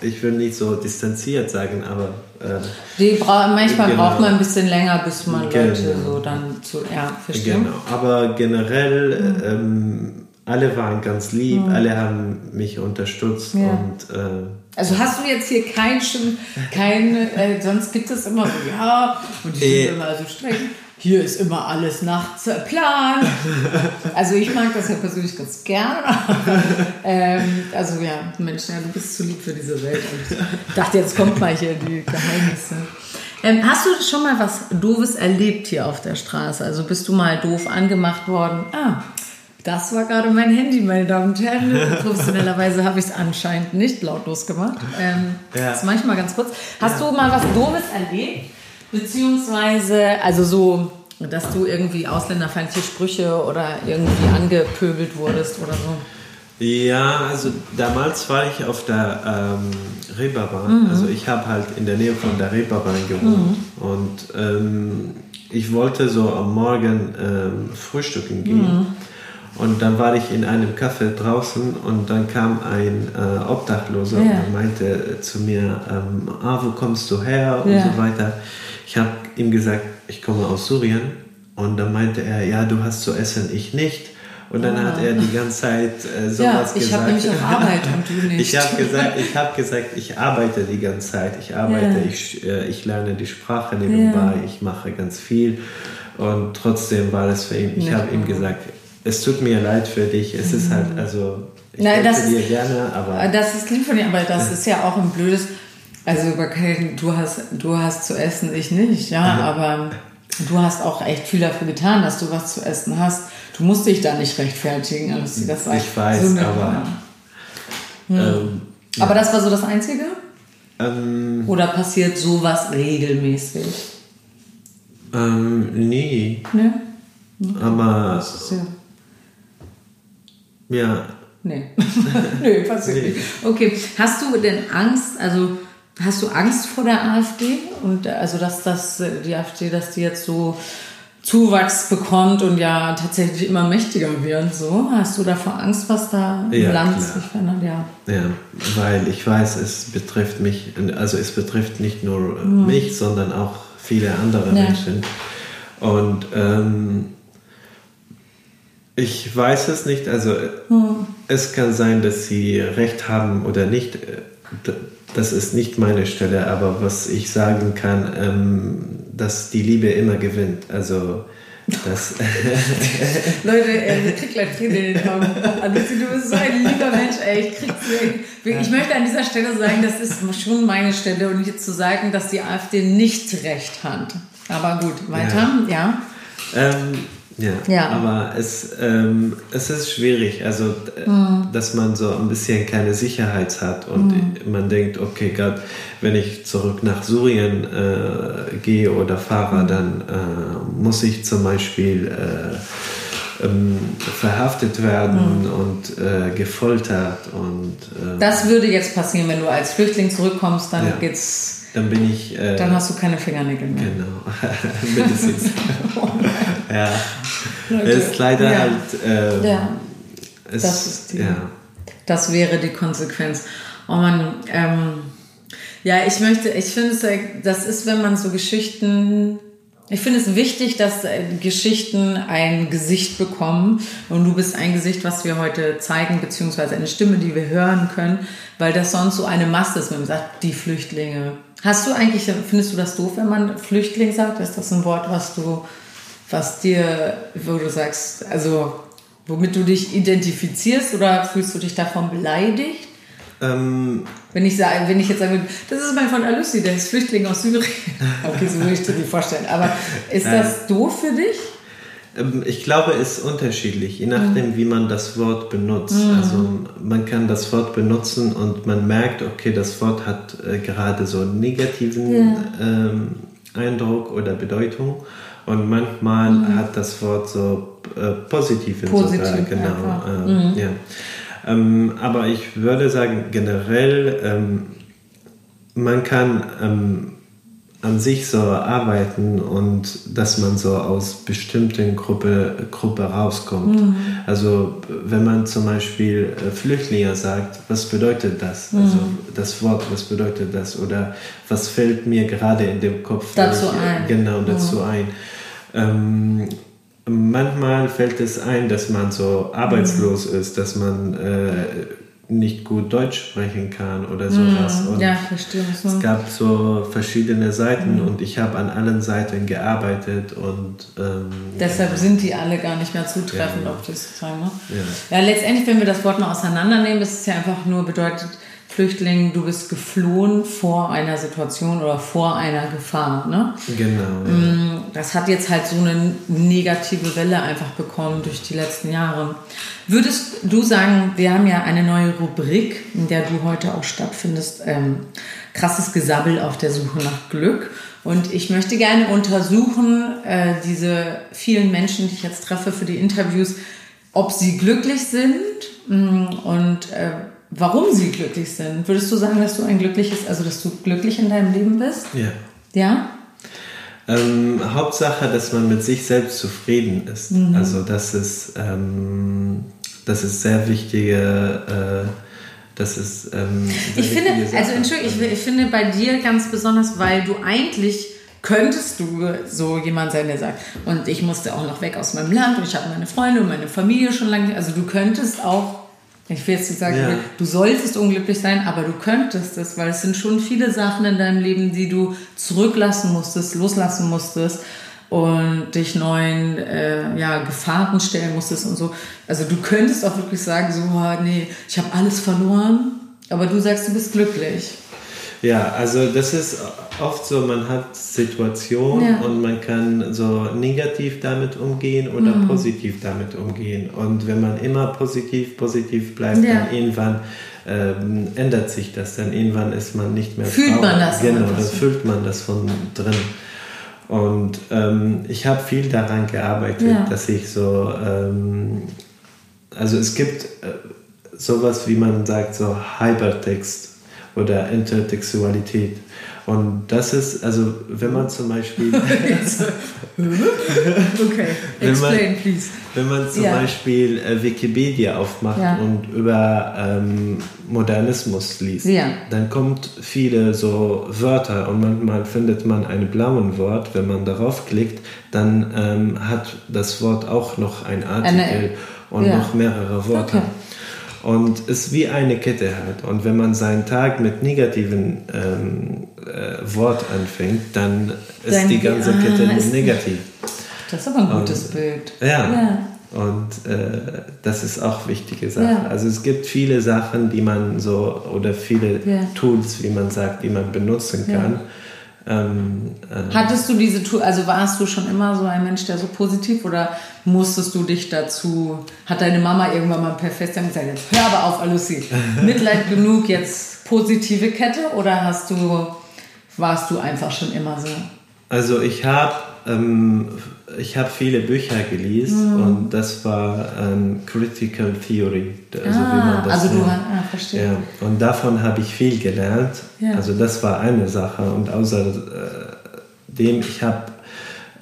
ich will nicht so distanziert sagen, aber äh, Die bra manchmal genau. braucht man ein bisschen länger, bis man genau. Leute so dann zu, ja, verstehen. Genau, aber generell, mhm. ähm, alle waren ganz lieb, mhm. alle haben mich unterstützt ja. und äh, also hast du jetzt hier kein kein, äh, sonst gibt es immer so, ja, und die sind äh, immer so streng hier ist immer alles nach Plan. Also ich mag das ja persönlich ganz gern. ähm, also ja, Mensch, ja, du bist zu lieb für diese Welt. Und ich dachte, jetzt kommt mal hier die Geheimnisse. Ähm, hast du schon mal was Doofes erlebt hier auf der Straße? Also bist du mal doof angemacht worden? Ah, das war gerade mein Handy, meine Damen und Herren. Professionellerweise habe ich es anscheinend nicht lautlos gemacht. Ähm, ja. Das mache ich mal ganz kurz. Hast ja. du mal was Doofes erlebt? Beziehungsweise, also so, dass du irgendwie ausländerfeindliche Sprüche oder irgendwie angepöbelt wurdest oder so. Ja, also damals war ich auf der ähm, Reeperbahn. Mhm. Also ich habe halt in der Nähe von der Reeperbahn gewohnt. Mhm. Und ähm, ich wollte so am Morgen ähm, frühstücken gehen. Mhm. Und dann war ich in einem Café draußen und dann kam ein äh, Obdachloser ja. und meinte zu mir, ähm, ah, wo kommst du her und so weiter. Ich habe ihm gesagt, ich komme aus Syrien. Und dann meinte er, ja, du hast zu essen, ich nicht. Und dann ah. hat er die ganze Zeit äh, sowas ja, ich gesagt. Ich habe nämlich auch Arbeit und du nicht. ich habe gesagt, ich habe gesagt, ich arbeite die ganze Zeit. Ich arbeite, ja. ich, äh, ich lerne die Sprache nebenbei, ich mache ganz viel. Und trotzdem war das für ihn. Ich habe ihm gesagt, es tut mir leid für dich. Es mhm. ist halt, also ich Nein, das dir ist, gerne, aber das ist lieb von dir, aber das ist ja auch ein blödes also du hast, du hast zu essen, ich nicht, ja, mhm. aber du hast auch echt viel dafür getan, dass du was zu essen hast. Du musst dich da nicht rechtfertigen. Also das war ich weiß, so aber. Hm. Ähm, ja. Aber das war so das Einzige? Ähm, Oder passiert sowas regelmäßig? Ähm, nee. Nee. Okay. Aber. Das ist ja. Ja. Nee. nee, passiert nee. nicht. Okay. Hast du denn Angst, also Hast du Angst vor der AfD? Und also, dass das, die AfD, dass die jetzt so Zuwachs bekommt und ja tatsächlich immer mächtiger wird. So, hast du davor Angst, was da im ja, Land klar. sich verändert? Ja. ja, weil ich weiß, es betrifft mich, also es betrifft nicht nur mhm. mich, sondern auch viele andere ja. Menschen. Und ähm, ich weiß es nicht, also mhm. es kann sein, dass sie recht haben oder nicht das ist nicht meine Stelle, aber was ich sagen kann, ähm, dass die Liebe immer gewinnt. Also Das Leute, ey, ich krieg gleich Tränen in den Augen. Lucy, du bist so ein lieber Mensch, ey. Ich, krieg's, ich möchte an dieser Stelle sagen, das ist schon meine Stelle und nicht zu sagen, dass die AfD nicht recht hat. Aber gut, weiter, ja. ja. Ähm, ja, ja, aber es, ähm, es ist schwierig, also mhm. dass man so ein bisschen keine Sicherheit hat und mhm. man denkt, okay, gerade wenn ich zurück nach Syrien äh, gehe oder fahre, mhm. dann äh, muss ich zum Beispiel äh, ähm, verhaftet werden mhm. und äh, gefoltert und ähm, das würde jetzt passieren, wenn du als Flüchtling zurückkommst, dann ja. geht's dann bin ich. Äh, dann hast du keine Fingernägel mehr. Genau, mindestens. ja. Leute. Ist leider ja. halt. Ähm, ja. Es, das ist die, ja. Das wäre die Konsequenz. Oh man, ähm, ja, ich möchte, ich finde es, das ist, wenn man so Geschichten ich finde es wichtig, dass äh, Geschichten ein Gesicht bekommen. Und du bist ein Gesicht, was wir heute zeigen, beziehungsweise eine Stimme, die wir hören können, weil das sonst so eine Masse ist, wenn man sagt, die Flüchtlinge. Hast du eigentlich, findest du das doof, wenn man Flüchtling sagt? Ist das ein Wort, was du, was dir, wo du sagst, also womit du dich identifizierst oder fühlst du dich davon beleidigt? Ähm, wenn, ich sage, wenn ich jetzt sage, das ist mein von Alüssi, der ist Flüchtling aus Syrien. Okay, so würde ich dir vorstellen. Aber ist das doof für dich? Ähm, ich glaube, es ist unterschiedlich, je nachdem, mhm. wie man das Wort benutzt. Mhm. Also man kann das Wort benutzen und man merkt, okay, das Wort hat äh, gerade so einen negativen ja. ähm, Eindruck oder Bedeutung. Und manchmal mhm. hat das Wort so äh, positiven Positiv, sogar, genau. Ähm, ja. Ähm, aber ich würde sagen, generell, ähm, man kann ähm, an sich so arbeiten und dass man so aus bestimmten Gruppe, Gruppe rauskommt. Mhm. Also wenn man zum Beispiel äh, Flüchtlinge sagt, was bedeutet das? Mhm. Also das Wort, was bedeutet das? Oder was fällt mir gerade in dem Kopf dazu ich, ein? Genau, dazu mhm. ein. Ähm, manchmal fällt es ein, dass man so arbeitslos mhm. ist, dass man äh, nicht gut Deutsch sprechen kann oder sowas. Mhm. Und ja, verstehe. Es gab so verschiedene Seiten mhm. und ich habe an allen Seiten gearbeitet und ähm, deshalb ja. sind die alle gar nicht mehr zutreffend ja. auf das sagen. Ne? Ja. ja, letztendlich, wenn wir das Wort mal auseinandernehmen, ist es ja einfach nur bedeutet, Flüchtling, du bist geflohen vor einer Situation oder vor einer Gefahr. Ne? Genau. Ja. Mm, das hat jetzt halt so eine negative Welle einfach bekommen durch die letzten Jahre. Würdest du sagen, wir haben ja eine neue Rubrik, in der du heute auch stattfindest, ähm, krasses Gesabbel auf der Suche nach Glück. Und ich möchte gerne untersuchen, äh, diese vielen Menschen, die ich jetzt treffe für die Interviews, ob sie glücklich sind mm, und äh, warum sie glücklich sind. Würdest du sagen, dass du ein glückliches, also dass du glücklich in deinem Leben bist? Ja. Ja? Ähm, Hauptsache, dass man mit sich selbst zufrieden ist. Mhm. Also das ist, ähm, das ist sehr wichtige, äh, das ist. Ähm, ich finde, also Entschuldigung, ich, ich finde bei dir ganz besonders, weil du eigentlich könntest du so jemand sein, der sagt, und ich musste auch noch weg aus meinem Land und ich habe meine Freunde und meine Familie schon lange, also du könntest auch ich will jetzt nicht sagen, ja. du solltest unglücklich sein, aber du könntest es, weil es sind schon viele Sachen in deinem Leben, die du zurücklassen musstest, loslassen musstest und dich neuen äh, ja, Gefahren stellen musstest und so. Also du könntest auch wirklich sagen, so, oh, nee, ich habe alles verloren, aber du sagst, du bist glücklich. Ja, also das ist oft so, man hat Situationen ja. und man kann so negativ damit umgehen oder mhm. positiv damit umgehen. Und wenn man immer positiv, positiv bleibt, ja. dann irgendwann ähm, ändert sich das. Dann irgendwann ist man nicht mehr Fühlt traurig. man das? Genau, dann fühlt man das von drin. Und ähm, ich habe viel daran gearbeitet, ja. dass ich so, ähm, also es gibt äh, sowas, wie man sagt, so Hypertext oder Intertextualität. Und das ist, also wenn man zum Beispiel... okay, explain man, please. Wenn man zum ja. Beispiel äh, Wikipedia aufmacht ja. und über ähm, Modernismus liest, ja. dann kommt viele so Wörter und manchmal findet man ein blaues Wort. Wenn man darauf klickt, dann ähm, hat das Wort auch noch ein Artikel Eine, und noch mehrere Wörter. Okay. Und es ist wie eine Kette halt. Und wenn man seinen Tag mit negativen ähm, äh, Wort anfängt, dann ist Dein, die ganze ah, Kette negativ. Das ist aber ein gutes und, Bild. Ja. ja. Und äh, das ist auch wichtige Sache. Ja. Also es gibt viele Sachen, die man so, oder viele ja. Tools, wie man sagt, die man benutzen kann. Ähm, äh, Hattest du diese Tool, also warst du schon immer so ein Mensch, der so positiv oder musstest du dich dazu, hat deine Mama irgendwann mal per Festern gesagt, jetzt hör aber auf, Lucy, Mitleid genug, jetzt positive Kette oder hast du, warst du einfach schon immer so? Also ich habe ähm, ich habe viele Bücher gelesen mhm. und das war ähm, Critical Theory. Also, ah, wie man das also du ah, verstehe. Ja, und davon habe ich viel gelernt. Ja. Also das war eine Sache und außerdem äh, ich habe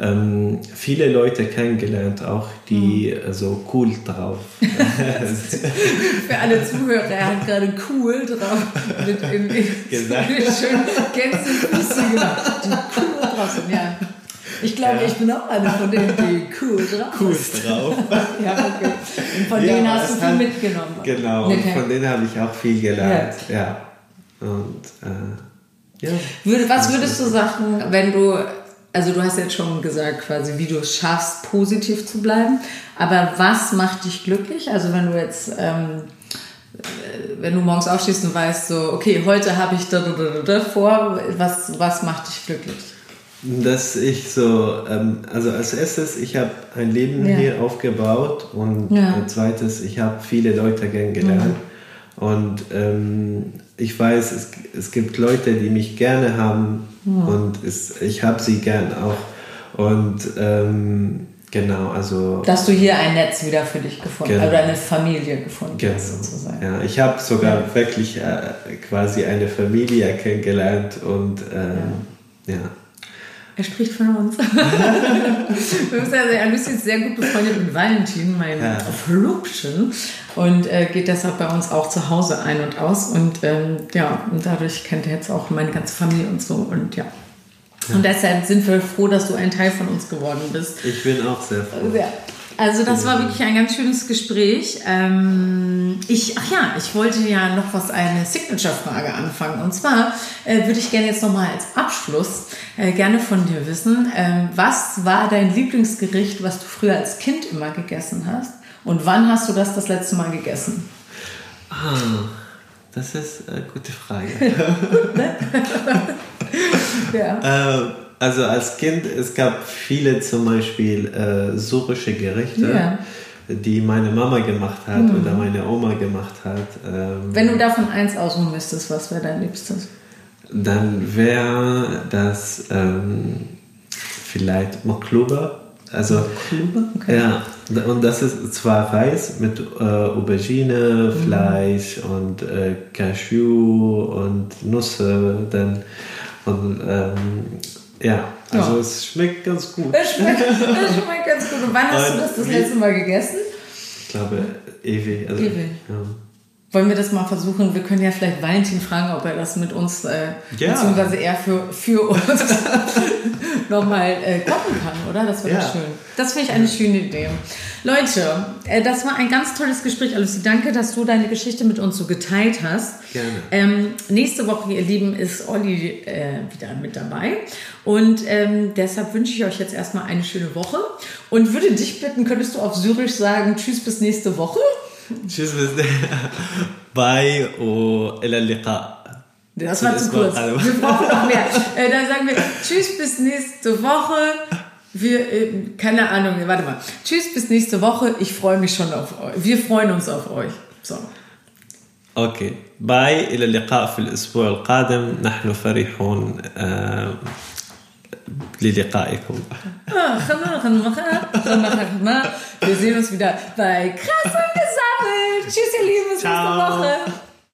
ähm, viele Leute kennengelernt, auch die mhm. so cool drauf. Für alle Zuhörer, er hat gerade cool drauf mit in gesagt. schön Gänsefüße gemacht. Die cool drauf sind, ja. Ich glaube, ja. ich bin auch eine von denen, die cool drauf Cool drauf. ja, okay. Und von ja, denen hast du viel hat, mitgenommen. Genau, okay. und von denen habe ich auch viel gelernt. Ja. ja. Und äh, ja. Würde, was würdest du sagen, wenn du, also du hast jetzt schon gesagt, quasi, wie du es schaffst, positiv zu bleiben, aber was macht dich glücklich? Also wenn du jetzt... Ähm, wenn du morgens aufstehst und weißt so, okay, heute habe ich da, da, da, da vor, was, was macht dich glücklich? Dass ich so, ähm, also als erstes, ich habe ein Leben ja. hier aufgebaut und ja. als zweites, ich habe viele Leute kennengelernt. Mhm. Und ähm, ich weiß, es, es gibt Leute, die mich gerne haben mhm. und es, ich habe sie gern auch. Und ähm, genau, also. Dass du hier ein Netz wieder für dich gefunden genau. oder eine Familie gefunden genau. hast, sozusagen. Ja, ich habe sogar ja. wirklich äh, quasi eine Familie kennengelernt und ähm, ja. Er spricht von uns. Wir müssen also, er ist sehr gut befreundet mit Valentin, meinem ja. Verlobten, und äh, geht deshalb bei uns auch zu Hause ein und aus. Und ähm, ja, und dadurch kennt er jetzt auch meine ganze Familie und so. Und ja. ja. Und deshalb sind wir froh, dass du ein Teil von uns geworden bist. Ich bin auch sehr froh. Ja. Also das war wirklich ein ganz schönes Gespräch. Ähm, ich, ach ja, ich wollte ja noch was eine Signature-Frage anfangen. Und zwar äh, würde ich gerne jetzt nochmal als Abschluss äh, gerne von dir wissen, ähm, was war dein Lieblingsgericht, was du früher als Kind immer gegessen hast? Und wann hast du das das letzte Mal gegessen? Ah, das ist eine gute Frage. Ne? ja. Also als Kind, es gab viele zum Beispiel äh, syrische Gerichte. Ja. Die meine Mama gemacht hat mhm. oder meine Oma gemacht hat. Ähm, Wenn du davon eins aussuchen müsstest, was wäre dein Liebstes? Dann wäre das ähm, vielleicht Makluba. Also? Okay. Ja, und das ist zwar Reis mit äh, Aubergine, mhm. Fleisch und äh, Cashew und Nüsse. Dann, und, ähm, ja, also ja. es schmeckt ganz gut. Es schmeckt, es schmeckt ganz gut. Und wann hast Und du das das letzte Mal gegessen? Ich glaube, ewig. Also, ewig. Ja. Wollen wir das mal versuchen? Wir können ja vielleicht Valentin fragen, ob er das mit uns, äh, ja. beziehungsweise er für, für uns nochmal äh, kochen kann, oder? Das wäre ja. schön. Das finde ich eine schöne Idee. Leute, äh, das war ein ganz tolles Gespräch, Lucy. Danke, dass du deine Geschichte mit uns so geteilt hast. Gerne. Ähm, nächste Woche, ihr Lieben, ist Olli äh, wieder mit dabei. Und ähm, deshalb wünsche ich euch jetzt erstmal eine schöne Woche und würde dich bitten, könntest du auf Syrisch sagen, tschüss bis nächste Woche? Tschüss, bis Bye und ila liqa. Das war zu kurz. Wir brauchen noch mehr. Äh, dann sagen wir Tschüss bis nächste Woche. Wir, äh, keine Ahnung, warte mal. Tschüss bis nächste Woche. Ich freue mich schon auf euch. Wir freuen uns auf euch. So. اوكي باي الى اللقاء في الاسبوع القادم نحن فرحون للقائكم. Wir sehen uns wieder bei Krass gesammelt. Tschüss, ihr Lieben, bis nächste Woche.